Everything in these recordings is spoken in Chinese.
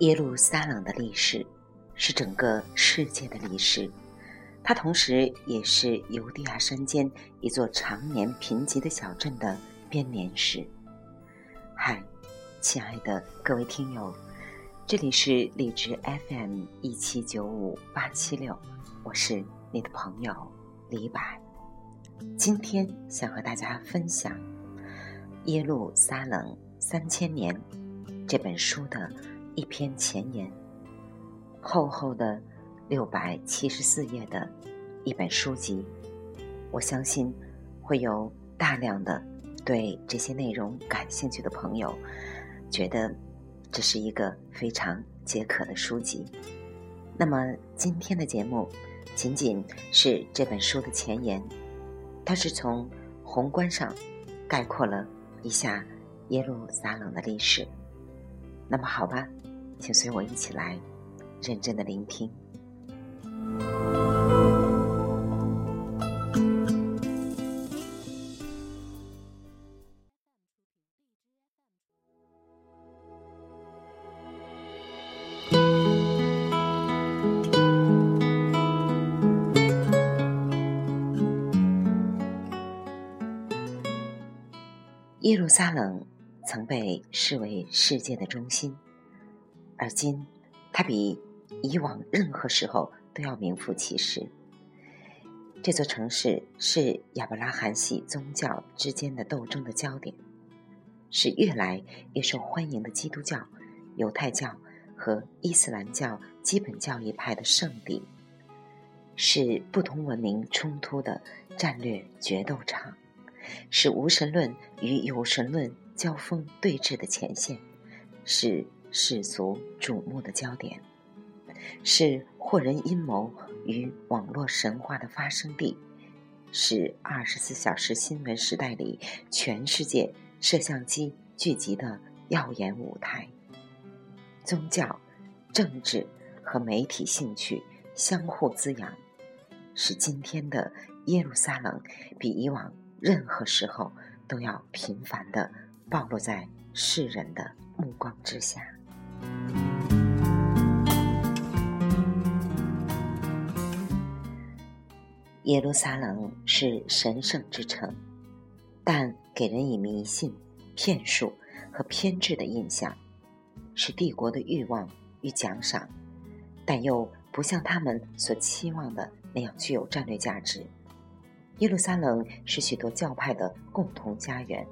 耶路撒冷的历史是整个世界的历史，它同时也是犹地亚山间一座常年贫瘠的小镇的编年史。嗨，亲爱的各位听友，这里是荔枝 FM 一七九五八七六，我是你的朋友李柏。今天想和大家分享《耶路撒冷三千年》这本书的一篇前言，厚厚的六百七十四页的一本书籍，我相信会有大量的对这些内容感兴趣的朋友觉得这是一个非常解渴的书籍。那么今天的节目仅仅是这本书的前言。它是从宏观上概括了一下耶路撒冷的历史。那么好吧，请随我一起来认真的聆听。耶路撒冷曾被视为世界的中心，而今它比以往任何时候都要名副其实。这座城市是亚伯拉罕系宗教之间的斗争的焦点，是越来越受欢迎的基督教、犹太教和伊斯兰教基本教义派的圣地，是不同文明冲突的战略决斗场。是无神论与有神论交锋对峙的前线，是世俗瞩目的焦点，是惑人阴谋与网络神话的发生地，是二十四小时新闻时代里全世界摄像机聚集的耀眼舞台。宗教、政治和媒体兴趣相互滋养，使今天的耶路撒冷比以往。任何时候都要频繁的暴露在世人的目光之下。耶路撒冷是神圣之城，但给人以迷信、骗术和偏执的印象，是帝国的欲望与奖赏，但又不像他们所期望的那样具有战略价值。耶路撒冷是许多教派的共同家园，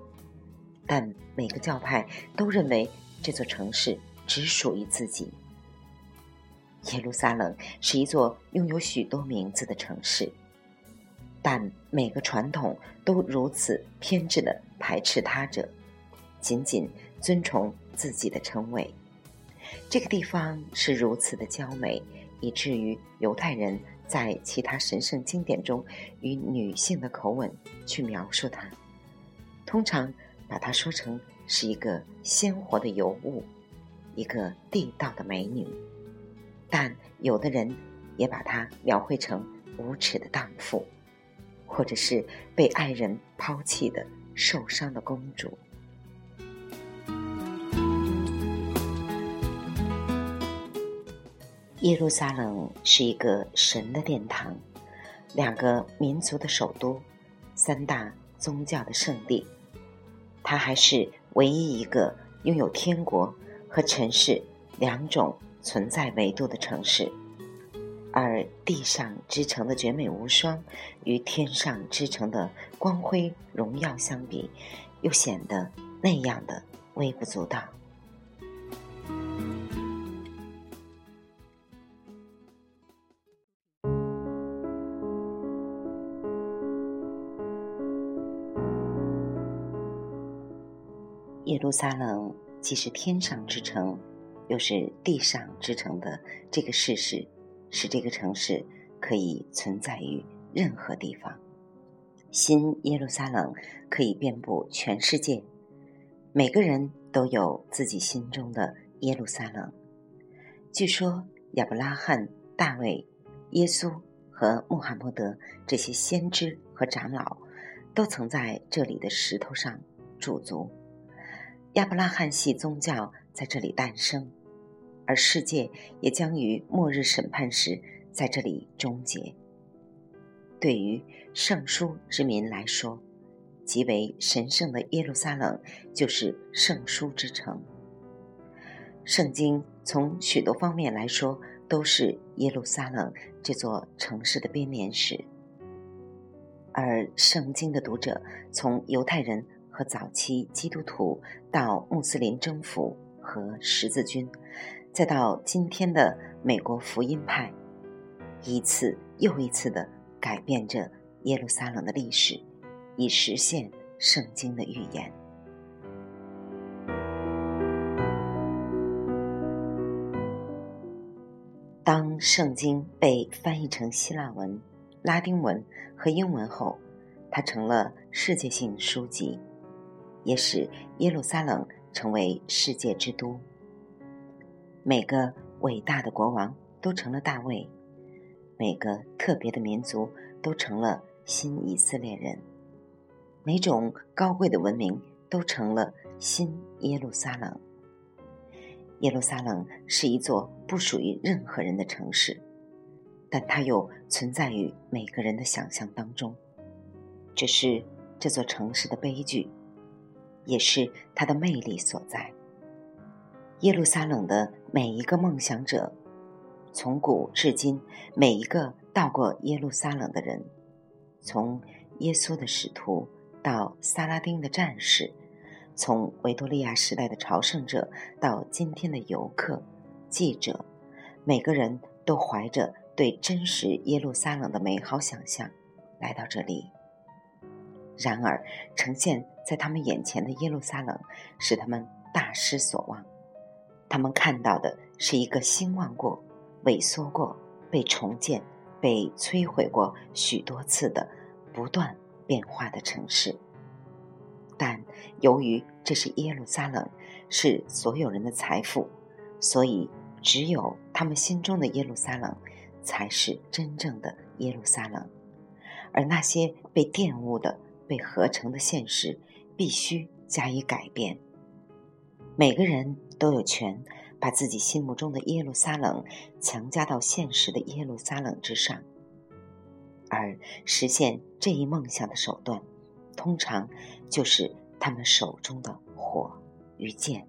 但每个教派都认为这座城市只属于自己。耶路撒冷是一座拥有许多名字的城市，但每个传统都如此偏执的排斥他者，仅仅尊崇自己的称谓。这个地方是如此的娇美，以至于犹太人。在其他神圣经典中，与女性的口吻去描述它，通常把它说成是一个鲜活的尤物，一个地道的美女；但有的人也把它描绘成无耻的荡妇，或者是被爱人抛弃的受伤的公主。耶路撒冷是一个神的殿堂，两个民族的首都，三大宗教的圣地。它还是唯一一个拥有天国和尘世两种存在维度的城市。而地上之城的绝美无双，与天上之城的光辉荣耀相比，又显得那样的微不足道。耶路撒冷既是天上之城，又是地上之城的这个事实，使这个城市可以存在于任何地方。新耶路撒冷可以遍布全世界，每个人都有自己心中的耶路撒冷。据说亚伯拉罕、大卫、耶稣和穆罕默德这些先知和长老，都曾在这里的石头上驻足。亚伯拉罕系宗教在这里诞生，而世界也将于末日审判时在这里终结。对于圣书之民来说，极为神圣的耶路撒冷就是圣书之城。圣经从许多方面来说，都是耶路撒冷这座城市的编年史。而圣经的读者，从犹太人和早期基督徒，到穆斯林征服和十字军，再到今天的美国福音派，一次又一次的改变着耶路撒冷的历史。以实现圣经的预言。当圣经被翻译成希腊文、拉丁文和英文后，它成了世界性书籍，也使耶路撒冷成为世界之都。每个伟大的国王都成了大卫，每个特别的民族都成了新以色列人。每种高贵的文明都成了新耶路撒冷。耶路撒冷是一座不属于任何人的城市，但它又存在于每个人的想象当中。这是这座城市的悲剧，也是它的魅力所在。耶路撒冷的每一个梦想者，从古至今，每一个到过耶路撒冷的人，从耶稣的使徒。到萨拉丁的战士，从维多利亚时代的朝圣者到今天的游客、记者，每个人都怀着对真实耶路撒冷的美好想象来到这里。然而，呈现在他们眼前的耶路撒冷使他们大失所望。他们看到的是一个兴旺过、萎缩过、被重建、被摧毁过许多次的不断。变化的城市，但由于这是耶路撒冷，是所有人的财富，所以只有他们心中的耶路撒冷才是真正的耶路撒冷，而那些被玷污的、被合成的现实必须加以改变。每个人都有权把自己心目中的耶路撒冷强加到现实的耶路撒冷之上。而实现这一梦想的手段，通常就是他们手中的火与剑。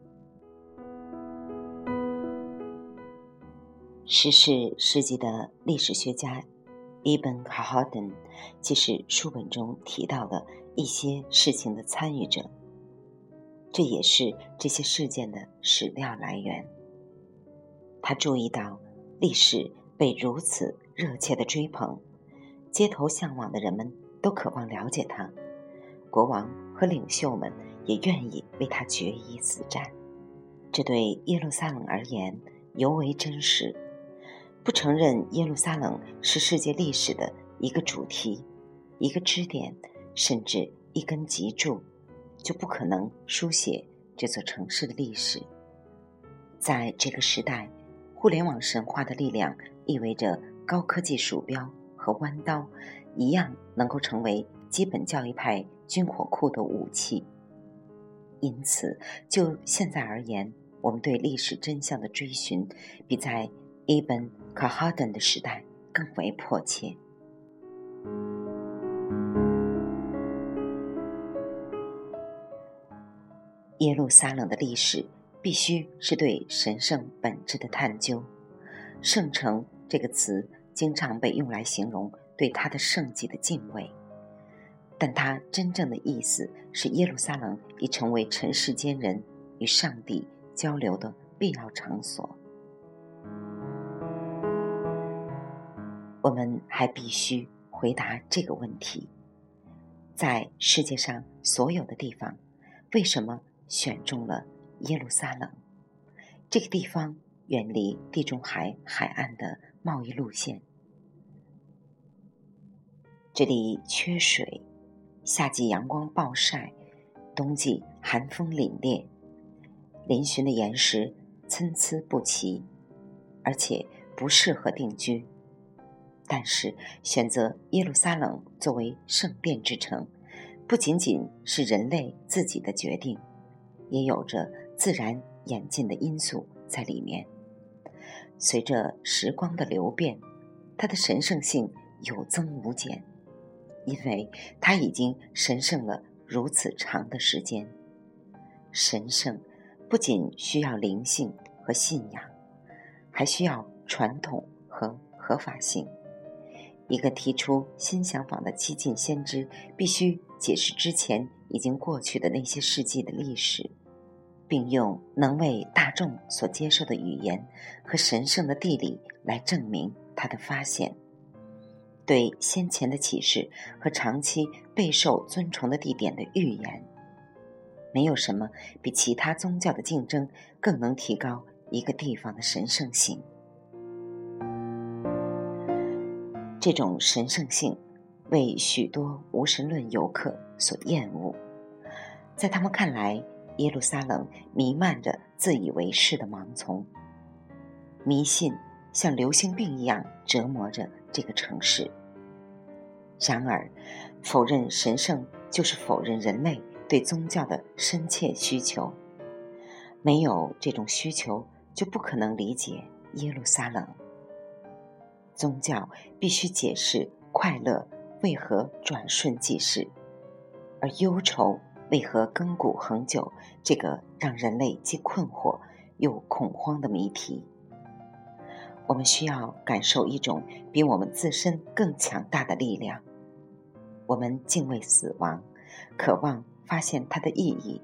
十四世纪的历史学家伊本·卡哈登，即是书本中提到的一些事情的参与者，这也是这些事件的史料来源。他注意到，历史被如此热切的追捧。街头向往的人们都渴望了解他，国王和领袖们也愿意为他决一死战。这对耶路撒冷而言尤为真实。不承认耶路撒冷是世界历史的一个主题、一个支点，甚至一根脊柱，就不可能书写这座城市的历史。在这个时代，互联网神话的力量意味着高科技鼠标。和弯刀一样，能够成为基本教育派军火库的武器。因此，就现在而言，我们对历史真相的追寻，比在伊本·卡哈登的时代更为迫切。耶路撒冷的历史必须是对神圣本质的探究。圣城这个词。经常被用来形容对他的圣迹的敬畏，但它真正的意思是耶路撒冷已成为尘世间人与上帝交流的必要场所。我们还必须回答这个问题：在世界上所有的地方，为什么选中了耶路撒冷？这个地方远离地中海海岸的贸易路线。这里缺水，夏季阳光暴晒，冬季寒风凛冽，嶙峋的岩石参差不齐，而且不适合定居。但是，选择耶路撒冷作为圣殿之城，不仅仅是人类自己的决定，也有着自然演进的因素在里面。随着时光的流变，它的神圣性有增无减，因为它已经神圣了如此长的时间。神圣不仅需要灵性和信仰，还需要传统和合法性。一个提出新想法的激进先知，必须解释之前已经过去的那些世纪的历史，并用能为大众所接受的语言和神圣的地理来证明他的发现。对先前的启示和长期备受尊崇的地点的预言，没有什么比其他宗教的竞争更能提高一个地方的神圣性。这种神圣性为许多无神论游客所厌恶，在他们看来，耶路撒冷弥漫着自以为是的盲从，迷信像流行病一样折磨着这个城市。然而，否认神圣就是否认人类对宗教的深切需求。没有这种需求，就不可能理解耶路撒冷。宗教必须解释快乐为何转瞬即逝，而忧愁为何亘古恒久？这个让人类既困惑又恐慌的谜题。我们需要感受一种比我们自身更强大的力量。我们敬畏死亡，渴望发现它的意义。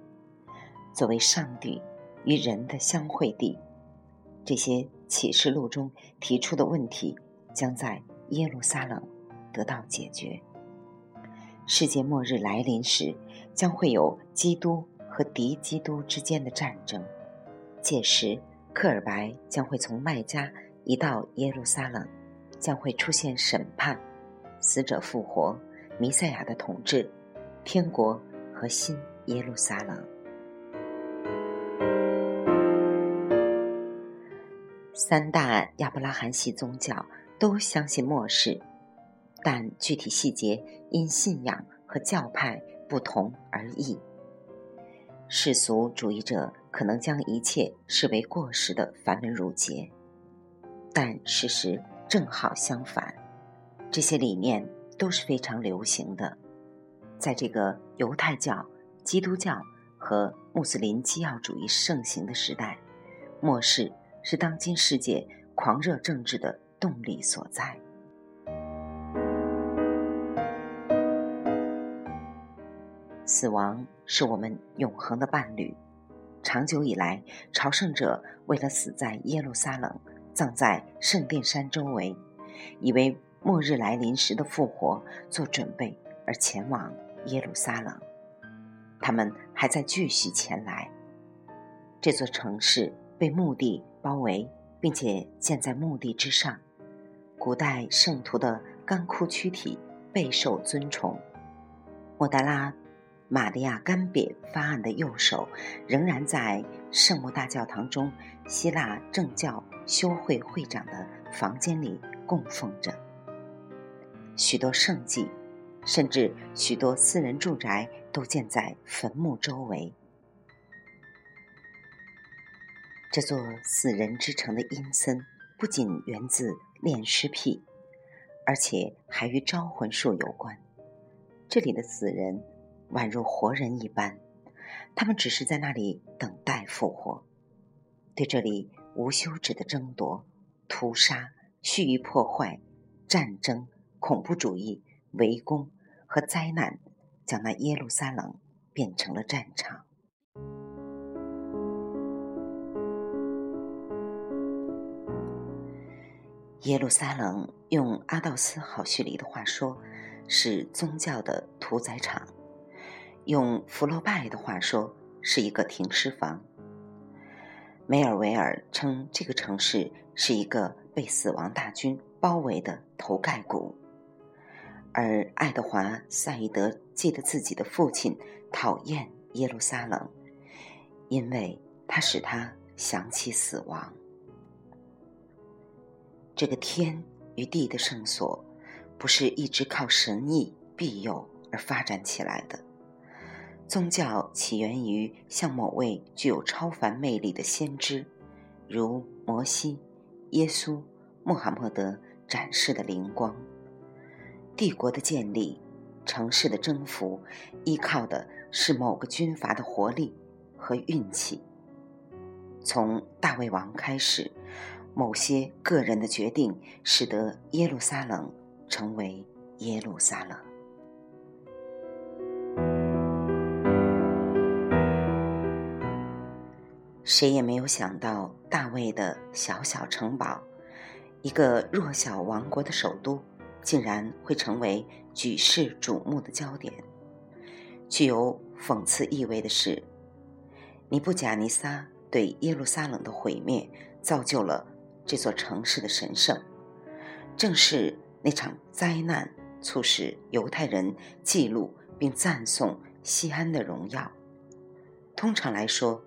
作为上帝与人的相会地，这些启示录中提出的问题。将在耶路撒冷得到解决。世界末日来临时，将会有基督和敌基督之间的战争。届时，克尔白将会从麦加移到耶路撒冷，将会出现审判、死者复活、弥赛亚的统治、天国和新耶路撒冷。三大亚伯拉罕系宗教。都相信末世，但具体细节因信仰和教派不同而异。世俗主义者可能将一切视为过时的繁文缛节，但事实正好相反。这些理念都是非常流行的。在这个犹太教、基督教和穆斯林基要主义盛行的时代，末世是当今世界狂热政治的。动力所在。死亡是我们永恒的伴侣。长久以来，朝圣者为了死在耶路撒冷，葬在圣殿山周围，以为末日来临时的复活做准备而前往耶路撒冷。他们还在继续前来。这座城市被墓地包围，并且建在墓地之上。古代圣徒的干枯躯体备受尊崇。莫达拉玛利亚干瘪发案的右手仍然在圣母大教堂中希腊正教修会会长的房间里供奉着。许多圣迹，甚至许多私人住宅都建在坟墓周围。这座死人之城的阴森不仅源自。炼尸癖，而且还与招魂术有关。这里的死人宛如活人一般，他们只是在那里等待复活。对这里无休止的争夺、屠杀、蓄意破坏、战争、恐怖主义、围攻和灾难，将那耶路撒冷变成了战场。耶路撒冷用阿道斯·好叙里的话说，是宗教的屠宰场；用弗洛拜的话说，是一个停尸房。梅尔维尔称这个城市是一个被死亡大军包围的头盖骨，而爱德华·赛义德记得自己的父亲讨厌耶路撒冷，因为他使他想起死亡。这个天与地的圣所，不是一直靠神意庇佑而发展起来的。宗教起源于向某位具有超凡魅力的先知，如摩西、耶稣、穆罕默德展示的灵光。帝国的建立，城市的征服，依靠的是某个军阀的活力和运气。从大卫王开始，某些个人的决定使得耶路撒冷成为耶路撒冷。谁也没有想到，大卫的小小城堡，一个弱小王国的首都，竟然会成为举世瞩目的焦点。具有讽刺意味的是，尼布贾尼撒对耶路撒冷的毁灭，造就了这座城市的神圣。正是那场灾难，促使犹太人记录并赞颂西安的荣耀。通常来说，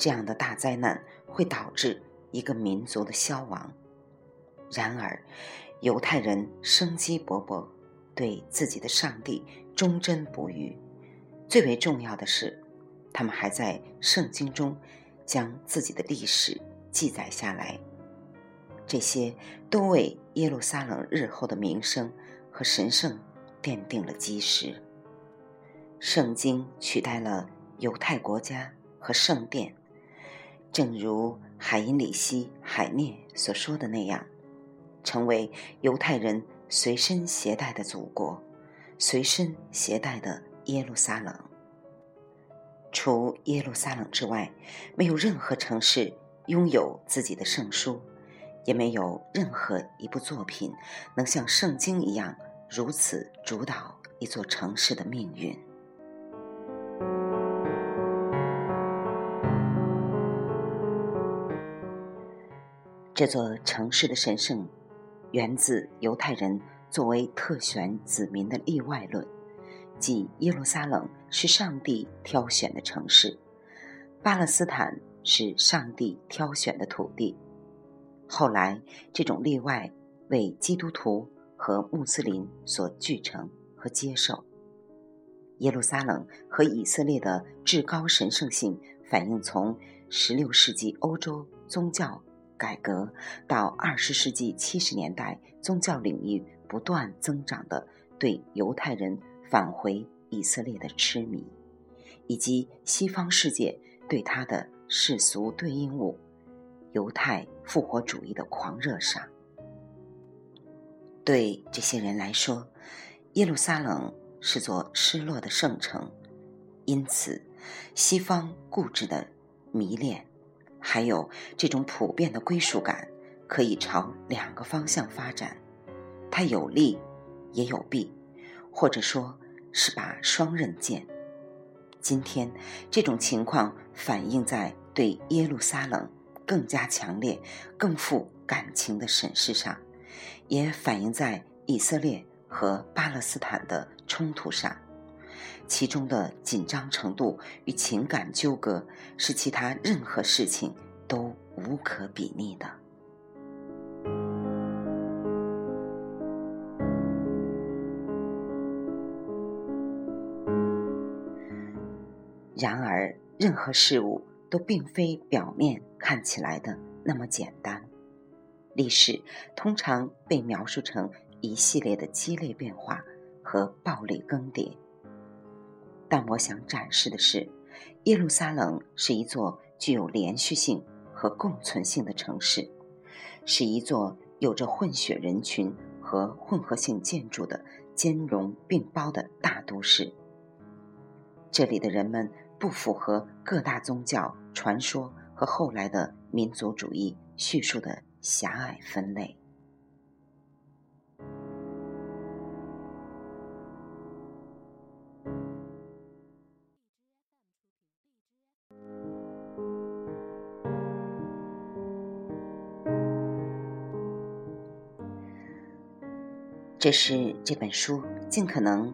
这样的大灾难会导致一个民族的消亡。然而，犹太人生机勃勃，对自己的上帝忠贞不渝。最为重要的是，他们还在圣经中将自己的历史记载下来。这些都为耶路撒冷日后的名声和神圣奠定了基石。圣经取代了犹太国家和圣殿。正如海因里希·海涅所说的那样，成为犹太人随身携带的祖国，随身携带的耶路撒冷。除耶路撒冷之外，没有任何城市拥有自己的圣书，也没有任何一部作品能像圣经一样如此主导一座城市的命运。这座城市的神圣，源自犹太人作为特选子民的例外论，即耶路撒冷是上帝挑选的城市，巴勒斯坦是上帝挑选的土地。后来，这种例外为基督徒和穆斯林所继承和接受。耶路撒冷和以色列的至高神圣性，反映从16世纪欧洲宗教。改革到二十世纪七十年代，宗教领域不断增长的对犹太人返回以色列的痴迷，以及西方世界对他的世俗对应物——犹太复活主义的狂热上。对这些人来说，耶路撒冷是座失落的圣城，因此，西方固执的迷恋。还有这种普遍的归属感，可以朝两个方向发展，它有利也有弊，或者说是把双刃剑。今天这种情况反映在对耶路撒冷更加强烈、更富感情的审视上，也反映在以色列和巴勒斯坦的冲突上。其中的紧张程度与情感纠葛是其他任何事情都无可比拟的。然而，任何事物都并非表面看起来的那么简单。历史通常被描述成一系列的激烈变化和暴力更迭。但我想展示的是，耶路撒冷是一座具有连续性和共存性的城市，是一座有着混血人群和混合性建筑的兼容并包的大都市。这里的人们不符合各大宗教传说和后来的民族主义叙述的狭隘分类。这是这本书尽可能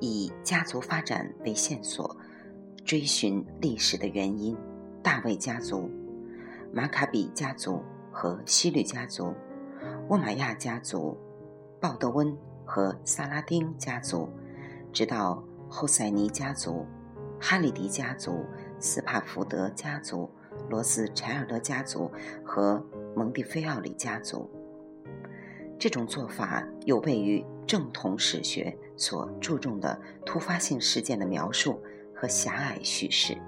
以家族发展为线索，追寻历史的原因：大卫家族、马卡比家族和希律家族、沃玛亚家族、鲍德温和萨拉丁家族，直到后塞尼家族、哈里迪家族、斯帕福德家族、罗斯柴尔德家族和蒙蒂菲奥里家族。这种做法有悖于正统史学所注重的突发性事件的描述和狭隘叙事，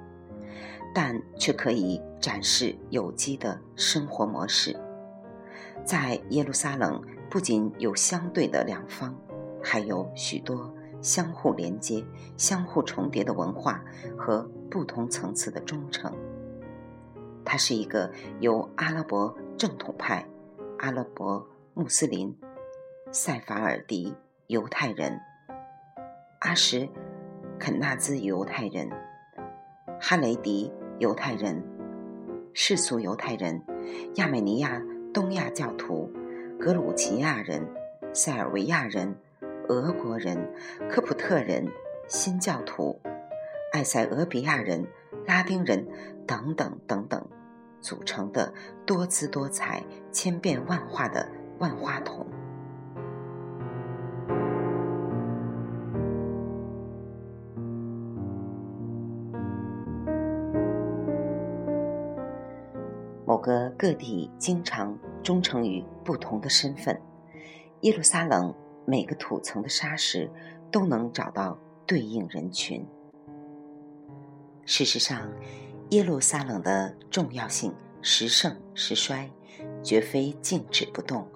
但却可以展示有机的生活模式。在耶路撒冷，不仅有相对的两方，还有许多相互连接、相互重叠的文化和不同层次的忠诚。它是一个由阿拉伯正统派、阿拉伯。穆斯林、塞法尔迪犹太人、阿什肯纳兹犹太人、哈雷迪犹太人、世俗犹太人、亚美尼亚东亚教徒、格鲁吉亚人、塞尔维亚人、俄国人、科普特人、新教徒、埃塞俄比亚人、拉丁人等等等等组成的多姿多彩、千变万化的。万花筒。某个个体经常忠诚于不同的身份。耶路撒冷每个土层的沙石都能找到对应人群。事实上，耶路撒冷的重要性时盛时衰，绝非静止不动。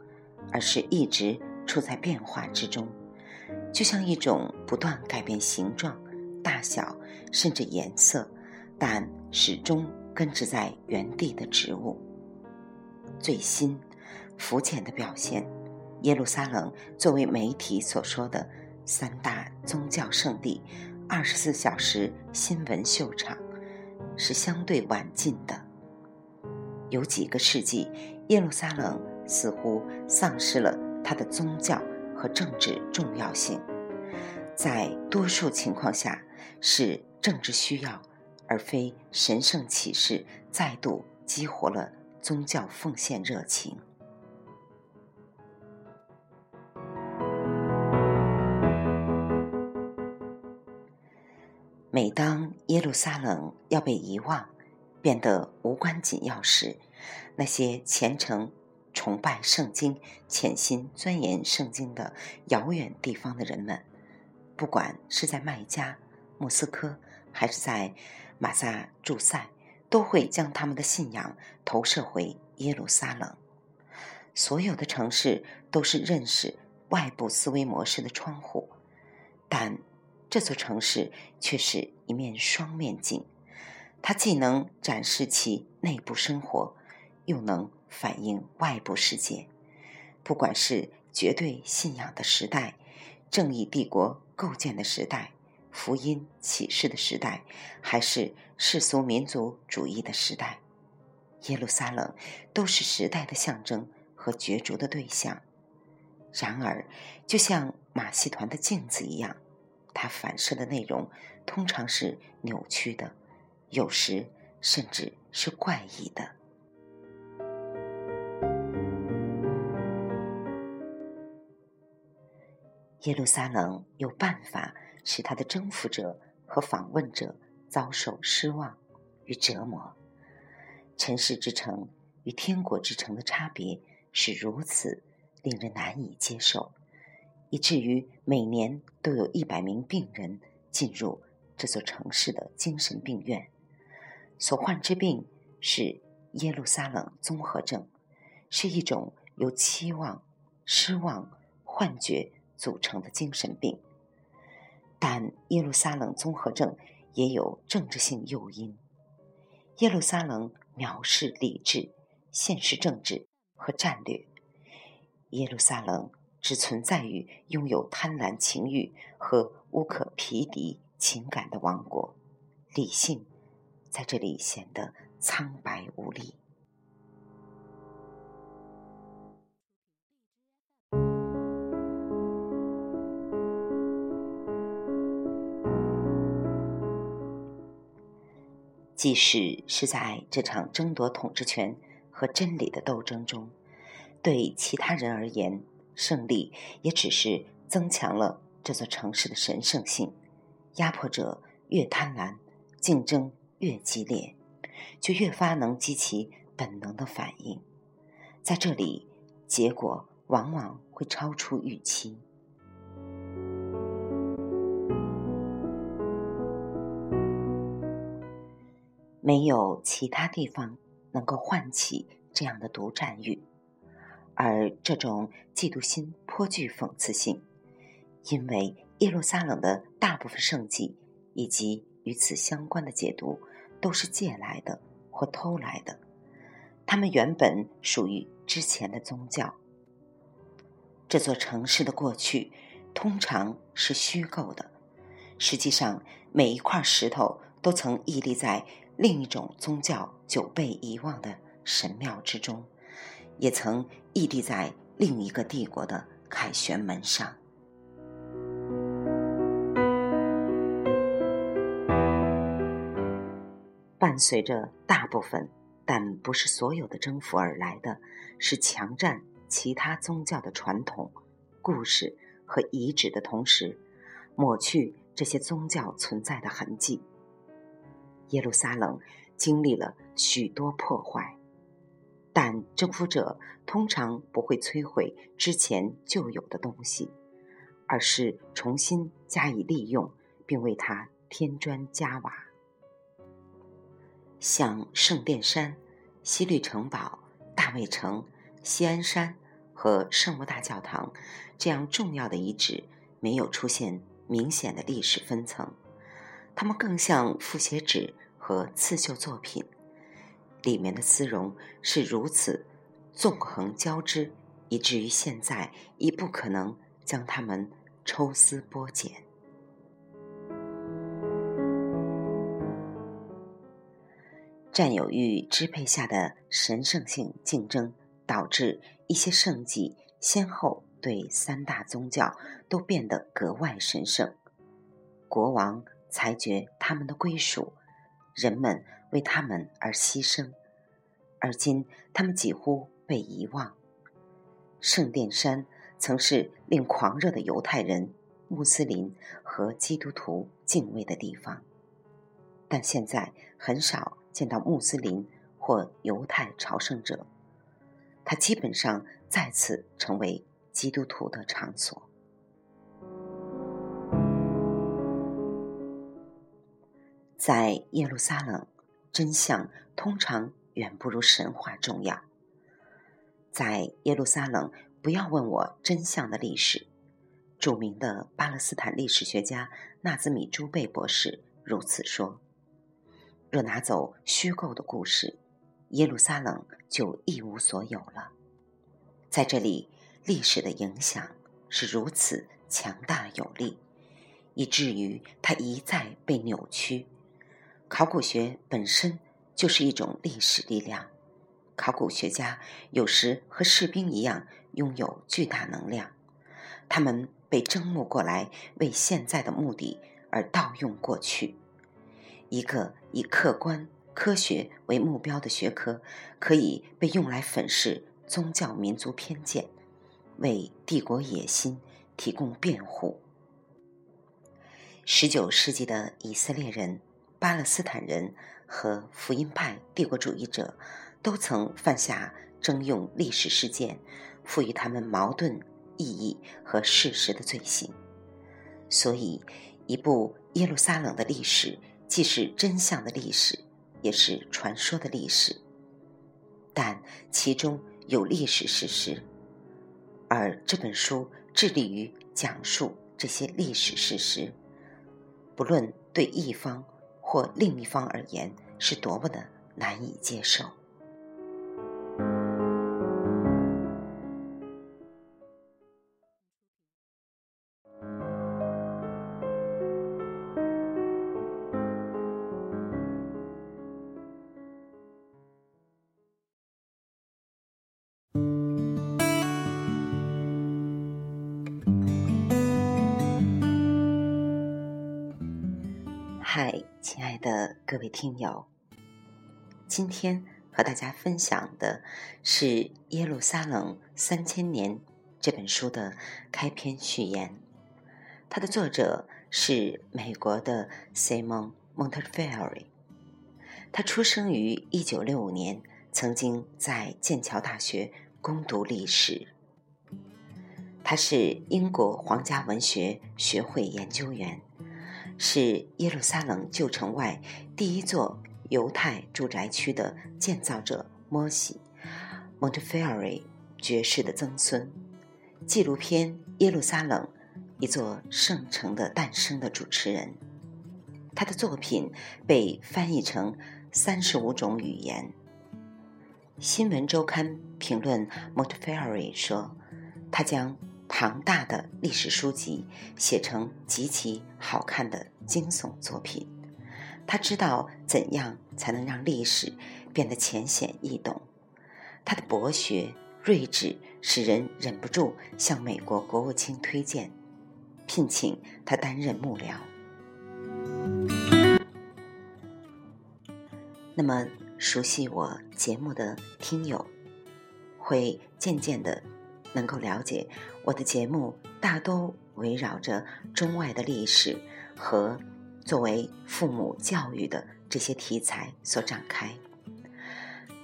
而是一直处在变化之中，就像一种不断改变形状、大小甚至颜色，但始终根植在原地的植物。最新、浮浅的表现，耶路撒冷作为媒体所说的三大宗教圣地、二十四小时新闻秀场，是相对晚近的。有几个世纪，耶路撒冷。似乎丧失了它的宗教和政治重要性，在多数情况下是政治需要，而非神圣启示再度激活了宗教奉献热情。每当耶路撒冷要被遗忘，变得无关紧要时，那些虔诚。崇拜圣经、潜心钻研圣经的遥远地方的人们，不管是在麦加、莫斯科，还是在马萨诸塞，都会将他们的信仰投射回耶路撒冷。所有的城市都是认识外部思维模式的窗户，但这座城市却是一面双面镜，它既能展示其内部生活，又能。反映外部世界，不管是绝对信仰的时代、正义帝国构建的时代、福音启示的时代，还是世俗民族主义的时代，耶路撒冷都是时代的象征和角逐的对象。然而，就像马戏团的镜子一样，它反射的内容通常是扭曲的，有时甚至是怪异的。耶路撒冷有办法使他的征服者和访问者遭受失望与折磨。尘世之城与天国之城的差别是如此令人难以接受，以至于每年都有一百名病人进入这座城市的精神病院，所患之病是耶路撒冷综合症，是一种由期望、失望、幻觉。组成的精神病，但耶路撒冷综合症也有政治性诱因。耶路撒冷藐视理智、现实政治和战略。耶路撒冷只存在于拥有贪婪情欲和无可匹敌情感的王国，理性在这里显得苍白无力。即使是在这场争夺统治权和真理的斗争中，对其他人而言，胜利也只是增强了这座城市的神圣性。压迫者越贪婪，竞争越激烈，就越发能激起本能的反应。在这里，结果往往会超出预期。没有其他地方能够唤起这样的独占欲，而这种嫉妒心颇具讽刺性，因为耶路撒冷的大部分圣迹以及与此相关的解读都是借来的或偷来的，它们原本属于之前的宗教。这座城市的过去通常是虚构的，实际上每一块石头都曾屹立在。另一种宗教久被遗忘的神庙之中，也曾屹立在另一个帝国的凯旋门上。伴随着大部分，但不是所有的征服而来的是强占其他宗教的传统、故事和遗址的同时，抹去这些宗教存在的痕迹。耶路撒冷经历了许多破坏，但征服者通常不会摧毁之前就有的东西，而是重新加以利用，并为它添砖加瓦。像圣殿山、西律城堡、大卫城、西安山和圣母大教堂这样重要的遗址，没有出现明显的历史分层。它们更像复写纸和刺绣作品，里面的丝绒是如此纵横交织，以至于现在已不可能将它们抽丝剥茧。占有欲支配下的神圣性竞争，导致一些圣迹先后对三大宗教都变得格外神圣。国王。裁决他们的归属，人们为他们而牺牲，而今他们几乎被遗忘。圣殿山曾是令狂热的犹太人、穆斯林和基督徒敬畏的地方，但现在很少见到穆斯林或犹太朝圣者，它基本上再次成为基督徒的场所。在耶路撒冷，真相通常远不如神话重要。在耶路撒冷，不要问我真相的历史。著名的巴勒斯坦历史学家纳兹米朱贝博士如此说：“若拿走虚构的故事，耶路撒冷就一无所有了。在这里，历史的影响是如此强大有力，以至于它一再被扭曲。”考古学本身就是一种历史力量，考古学家有时和士兵一样拥有巨大能量，他们被征募过来为现在的目的而盗用过去。一个以客观科学为目标的学科，可以被用来粉饰宗教民族偏见，为帝国野心提供辩护。十九世纪的以色列人。巴勒斯坦人和福音派帝国主义者都曾犯下征用历史事件、赋予他们矛盾意义和事实的罪行。所以，一部耶路撒冷的历史既是真相的历史，也是传说的历史。但其中有历史事实，而这本书致力于讲述这些历史事实，不论对一方。或另一方而言，是多么的难以接受。各位听友，今天和大家分享的是《耶路撒冷三千年》这本书的开篇序言。它的作者是美国的 Simon Montefiore。他出生于一九六五年，曾经在剑桥大学攻读历史。他是英国皇家文学学会研究员，是耶路撒冷旧城外第一座犹太住宅区的建造者摩西 （Montefiore） 爵士的曾孙。纪录片《耶路撒冷：一座圣城的诞生》的主持人。他的作品被翻译成三十五种语言。新闻周刊评论 Montefiore 说：“他将。”庞大的历史书籍写成极其好看的惊悚作品，他知道怎样才能让历史变得浅显易懂。他的博学睿智使人忍不住向美国国务卿推荐，聘请他担任幕僚。那么，熟悉我节目的听友会渐渐的。能够了解我的节目，大多围绕着中外的历史和作为父母教育的这些题材所展开。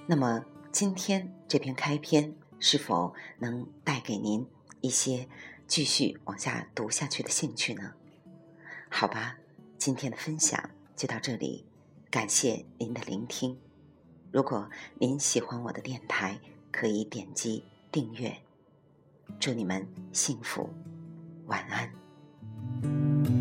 那么，今天这篇开篇是否能带给您一些继续往下读下去的兴趣呢？好吧，今天的分享就到这里，感谢您的聆听。如果您喜欢我的电台，可以点击订阅。祝你们幸福，晚安。